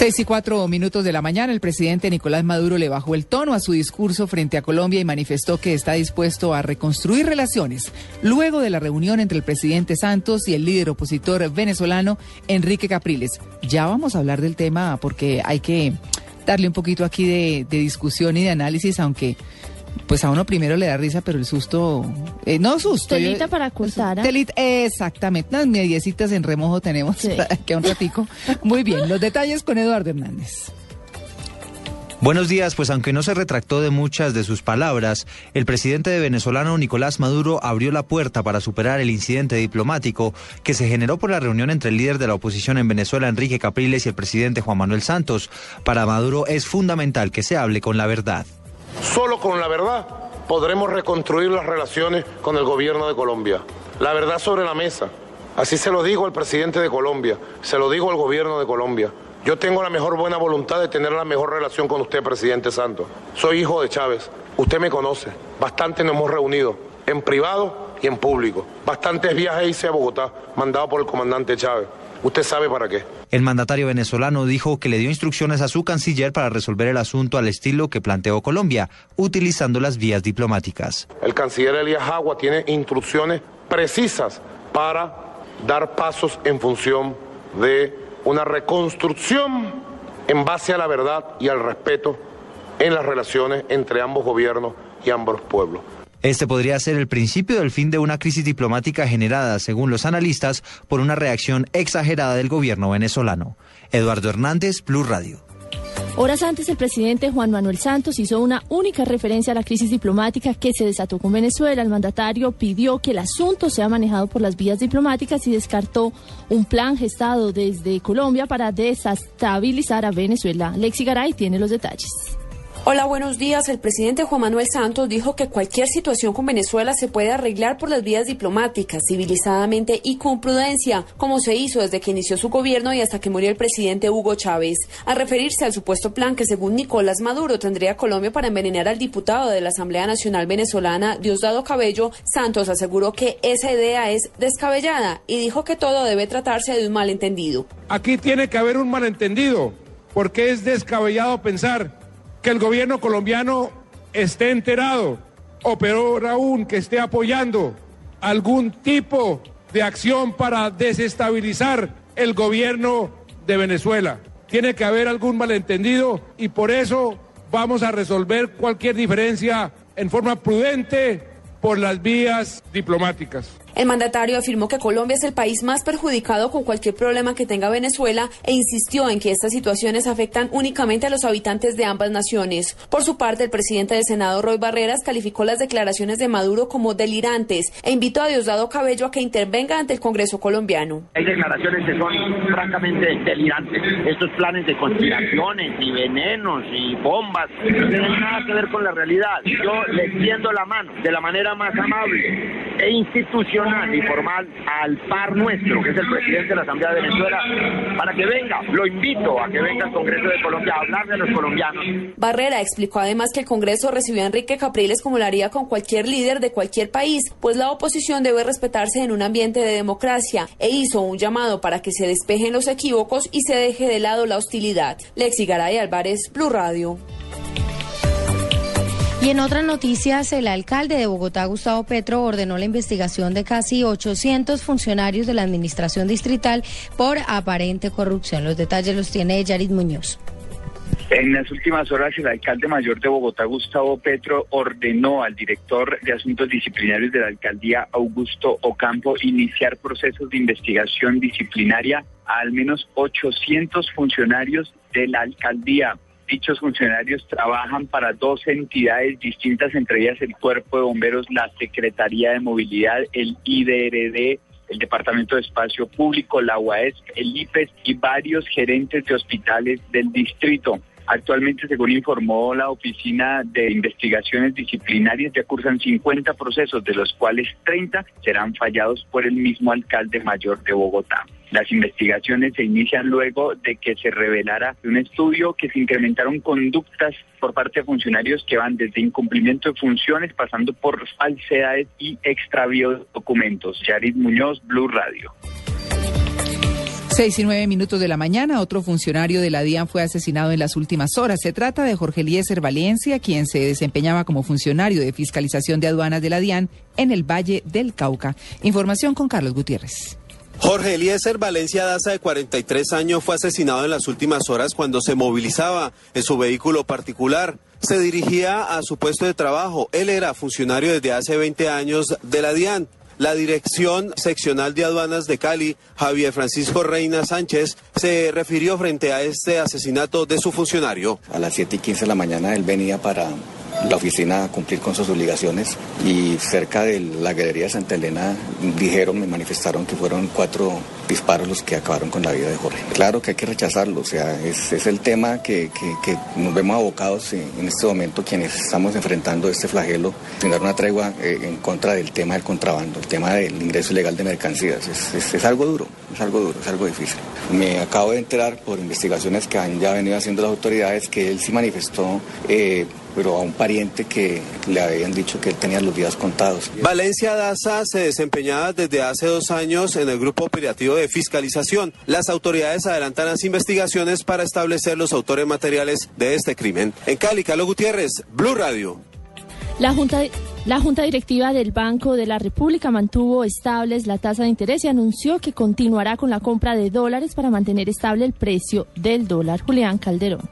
Seis y cuatro minutos de la mañana, el presidente Nicolás Maduro le bajó el tono a su discurso frente a Colombia y manifestó que está dispuesto a reconstruir relaciones luego de la reunión entre el presidente Santos y el líder opositor venezolano Enrique Capriles. Ya vamos a hablar del tema porque hay que darle un poquito aquí de, discusión y de análisis, aunque pues a uno primero le da risa, pero el susto, eh, no susto. Telita para ocultar, ¿ah? Telita, exactamente, unas mediecitas en remojo tenemos Sí. que un ratico. Muy bien, los detalles con Eduardo Hernández. Buenos días, pues aunque no se retractó de muchas de sus palabras, el presidente de venezolano Nicolás Maduro abrió la puerta para superar el incidente diplomático que se generó por la reunión entre el líder de la oposición en Venezuela, Enrique Capriles, y el presidente Juan Manuel Santos. Para Maduro es fundamental que se hable con la verdad. Solo con la verdad podremos reconstruir las relaciones con el gobierno de Colombia. La verdad sobre la mesa. Así se lo digo al presidente de Colombia, se lo digo al gobierno de Colombia. Yo tengo la mejor buena voluntad de tener la mejor relación con usted, presidente Santos. Soy hijo de Chávez. Usted me conoce. Bastante nos hemos reunido, en privado y en público. Bastantes viajes hice a Bogotá, mandado por el comandante Chávez. Usted sabe para qué. El mandatario venezolano dijo que le dio instrucciones a su canciller para resolver el asunto al estilo que planteó Colombia, utilizando las vías diplomáticas. El canciller Elías Agua tiene instrucciones precisas para dar pasos en función de una reconstrucción en base a la verdad y al respeto en las relaciones entre ambos gobiernos y ambos pueblos. Este podría ser el principio del fin de una crisis diplomática generada, según los analistas, por una reacción exagerada del gobierno venezolano. Eduardo Hernández, Plus Radio. Horas antes, el presidente Juan Manuel Santos hizo una única referencia a la crisis diplomática que se desató con Venezuela. El mandatario pidió que el asunto sea manejado por las vías diplomáticas y descartó un plan gestado desde Colombia para desestabilizar a Venezuela. Lexi Garay tiene los detalles. Hola, buenos días. El presidente Juan Manuel Santos dijo que cualquier situación con Venezuela se puede arreglar por las vías diplomáticas, civilizadamente y con prudencia, como se hizo desde que inició su gobierno y hasta que murió el presidente Hugo Chávez. Al referirse al supuesto plan que según Nicolás Maduro tendría Colombia para envenenar al diputado de la Asamblea Nacional Venezolana, Diosdado Cabello, Santos aseguró que esa idea es descabellada y dijo que todo debe tratarse de un malentendido. Aquí tiene que haber un malentendido, porque es descabellado pensar que el gobierno colombiano esté enterado, o peor aún, que esté apoyando algún tipo de acción para desestabilizar el gobierno de Venezuela. Tiene que haber algún malentendido y por eso vamos a resolver cualquier diferencia en forma prudente por las vías diplomáticas. El mandatario afirmó que Colombia es el país más perjudicado con cualquier problema que tenga Venezuela e insistió en que estas situaciones afectan únicamente a los habitantes de ambas naciones. Por su parte, el presidente del Senado, Roy Barreras, calificó las declaraciones de Maduro como delirantes e invitó a Diosdado Cabello a que intervenga ante el Congreso colombiano. Hay declaraciones que son francamente delirantes. Estos planes de conspiraciones y venenos y bombas no tienen nada que ver con la realidad. Yo le tiendo la mano de la manera más amable e institucional y formal al par nuestro, que es el presidente de la Asamblea de Venezuela, para que venga. Lo invito a que venga al Congreso de Colombia a hablar de los colombianos. Barrera explicó además que el Congreso recibió a Enrique Capriles como lo haría con cualquier líder de cualquier país, pues la oposición debe respetarse en un ambiente de democracia e hizo un llamado para que se despejen los equívocos y se deje de lado la hostilidad. Lexi Garay Álvarez, Blue Radio. Y en otras noticias, el alcalde de Bogotá, Gustavo Petro, ordenó la investigación de casi 800 funcionarios de la administración distrital por aparente corrupción. Los detalles los tiene Yarit Muñoz. En las últimas horas, el alcalde mayor de Bogotá, Gustavo Petro, ordenó al director de Asuntos Disciplinarios de la alcaldía, Augusto Ocampo, iniciar procesos de investigación disciplinaria a al menos 800 funcionarios de la alcaldía. Dichos funcionarios trabajan para dos entidades distintas, entre ellas el Cuerpo de Bomberos, la Secretaría de Movilidad, el IDRD, el Departamento de Espacio Público, la UAS, el IPES y varios gerentes de hospitales del distrito. Actualmente, según informó la Oficina de Investigaciones Disciplinarias, ya cursan 50 procesos, de los cuales 30 serán fallados por el mismo alcalde mayor de Bogotá. Las investigaciones se inician luego de que se revelara un estudio que se incrementaron conductas por parte de funcionarios que van desde incumplimiento de funciones pasando por falsedades y extravío de documentos. Yarid Muñoz, Blue Radio. Seis y nueve minutos de la mañana, otro funcionario de la DIAN fue asesinado en las últimas horas. Se trata de Jorge Eliezer Valencia, quien se desempeñaba como funcionario de fiscalización de aduanas de la DIAN en el Valle del Cauca. Información con Carlos Gutiérrez. Jorge Eliezer Valencia Daza, de 43 años, fue asesinado en las últimas horas cuando se movilizaba en su vehículo particular. Se dirigía a su puesto de trabajo. Él era funcionario desde hace 20 años de la DIAN. La Dirección Seccional de Aduanas de Cali, Javier Francisco Reina Sánchez, se refirió frente a este asesinato de su funcionario. A las 7 y 15 de la mañana él venía para la oficina a cumplir con sus obligaciones y cerca de la galería de Santa Elena dijeron, me manifestaron que fueron cuatro disparos los que acabaron con la vida de Jorge. Claro que hay que rechazarlo, o sea, es, es el tema que, que, que, nos vemos abocados en, este momento quienes estamos enfrentando este flagelo, sin dar una tregua eh, en contra del tema del contrabando, el tema del ingreso ilegal de mercancías. Es, es, es, algo duro, es algo duro, es algo difícil. Me acabo de enterar por investigaciones que han ya venido haciendo las autoridades que él sí manifestó eh, pero a un pariente que le habían dicho que él tenía los días contados. Valencia Daza se desempeñaba desde hace dos años en el grupo operativo de fiscalización. Las autoridades adelantan las investigaciones para establecer los autores materiales de este crimen. En Cali, Carlos Gutiérrez, Blue Radio. La Junta, la Junta Directiva del Banco de la República mantuvo estables la tasa de interés y anunció que continuará con la compra de dólares para mantener estable el precio del dólar. Julián Calderón.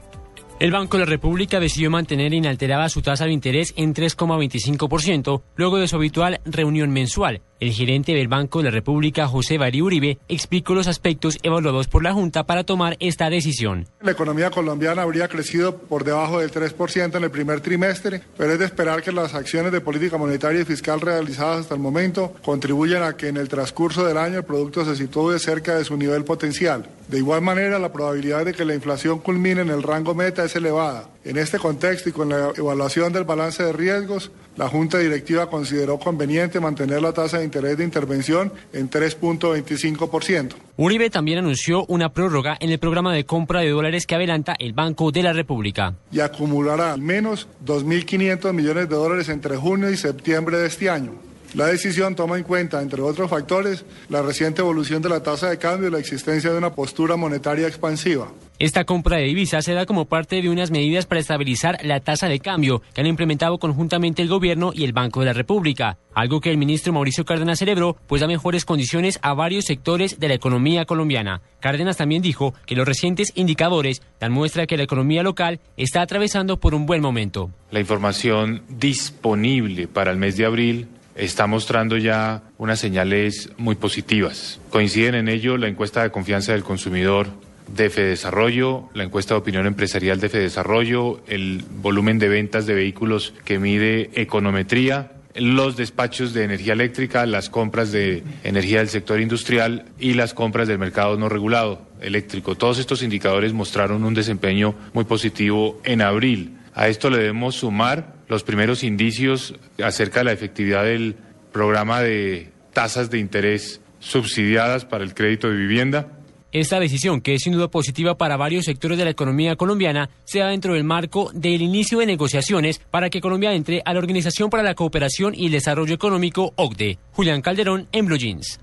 El Banco de la República decidió mantener inalterada su tasa de interés en 3,25% luego de su habitual reunión mensual. El gerente del Banco de la República, José Bari Uribe, explicó los aspectos evaluados por la Junta para tomar esta decisión. La economía colombiana habría crecido por debajo del 3% en el primer trimestre, pero es de esperar que las acciones de política monetaria y fiscal realizadas hasta el momento contribuyan a que en el transcurso del año el producto se sitúe cerca de su nivel potencial. De igual manera, la probabilidad de que la inflación culmine en el rango meta es elevada. En este contexto y con la evaluación del balance de riesgos, la Junta Directiva consideró conveniente mantener la tasa de interés de intervención en 3.25%. Uribe también anunció una prórroga en el programa de compra de dólares que adelanta el Banco de la República. Y acumulará al menos 2.500 millones de dólares entre junio y septiembre de este año. La decisión toma en cuenta, entre otros factores, la reciente evolución de la tasa de cambio y la existencia de una postura monetaria expansiva. Esta compra de divisas se da como parte de unas medidas para estabilizar la tasa de cambio que han implementado conjuntamente el gobierno y el Banco de la República, algo que el ministro Mauricio Cárdenas celebró, pues da mejores condiciones a varios sectores de la economía colombiana. Cárdenas también dijo que los recientes indicadores dan muestra que la economía local está atravesando por un buen momento. La información disponible para el mes de abril está mostrando ya unas señales muy positivas. Coinciden en ello la encuesta de confianza del consumidor de Fedesarrollo, la encuesta de opinión empresarial de Fedesarrollo, el volumen de ventas de vehículos que mide econometría, los despachos de energía eléctrica, las compras de energía del sector industrial y las compras del mercado no regulado eléctrico. Todos estos indicadores mostraron un desempeño muy positivo en abril. A esto le debemos sumar los primeros indicios acerca de la efectividad del programa de tasas de interés subsidiadas para el crédito de vivienda. Esta decisión, que es sin duda positiva para varios sectores de la economía colombiana, se da dentro del marco del inicio de negociaciones para que Colombia entre a la Organización para la Cooperación y el Desarrollo Económico, OCDE. Julián Calderón, en Blue Jeans.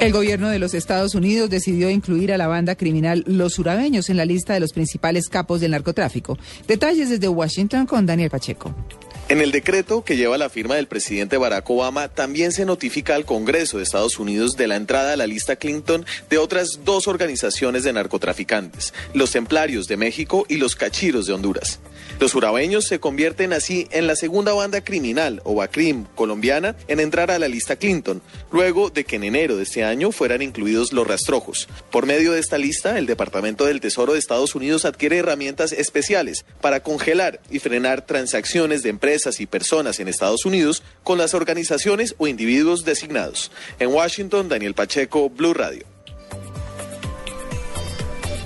El gobierno de los Estados Unidos decidió incluir a la banda criminal Los Urabeños en la lista de los principales capos del narcotráfico. Detalles desde Washington con Daniel Pacheco. En el decreto que lleva la firma del presidente Barack Obama también se notifica al Congreso de Estados Unidos de la entrada a la lista Clinton de otras dos organizaciones de narcotraficantes, los Templarios de México y los Cachiros de Honduras. Los urabeños se convierten así en la segunda banda criminal o BACRIM colombiana en entrar a la lista Clinton, luego de que en enero de este año fueran incluidos los rastrojos. Por medio de esta lista, el Departamento del Tesoro de Estados Unidos adquiere herramientas especiales para congelar y frenar transacciones de empresas y personas en Estados Unidos con las organizaciones o individuos designados. En Washington, Daniel Pacheco, Blue Radio.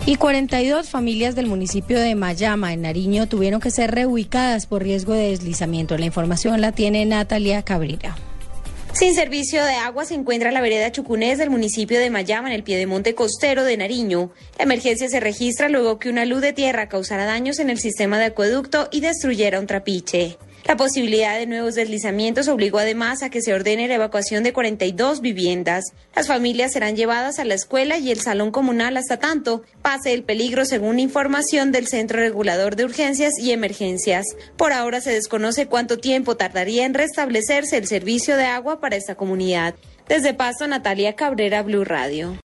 Y 42 familias del municipio de Mayama, en Nariño, tuvieron que ser reubicadas por riesgo de deslizamiento. La información la tiene Natalia Cabrera. Sin servicio de agua se encuentra la vereda Chucunés del municipio de Mayama, en el piedemonte costero de Nariño. La emergencia se registra luego que una luz de tierra causara daños en el sistema de acueducto y destruyera un trapiche. La posibilidad de nuevos deslizamientos obligó además a que se ordene la evacuación de 42 viviendas. Las familias serán llevadas a la escuela y el salón comunal hasta tanto pase el peligro según información del Centro Regulador de Urgencias y Emergencias. Por ahora se desconoce cuánto tiempo tardaría en restablecerse el servicio de agua para esta comunidad. Desde Pasto, Natalia Cabrera, Blue Radio.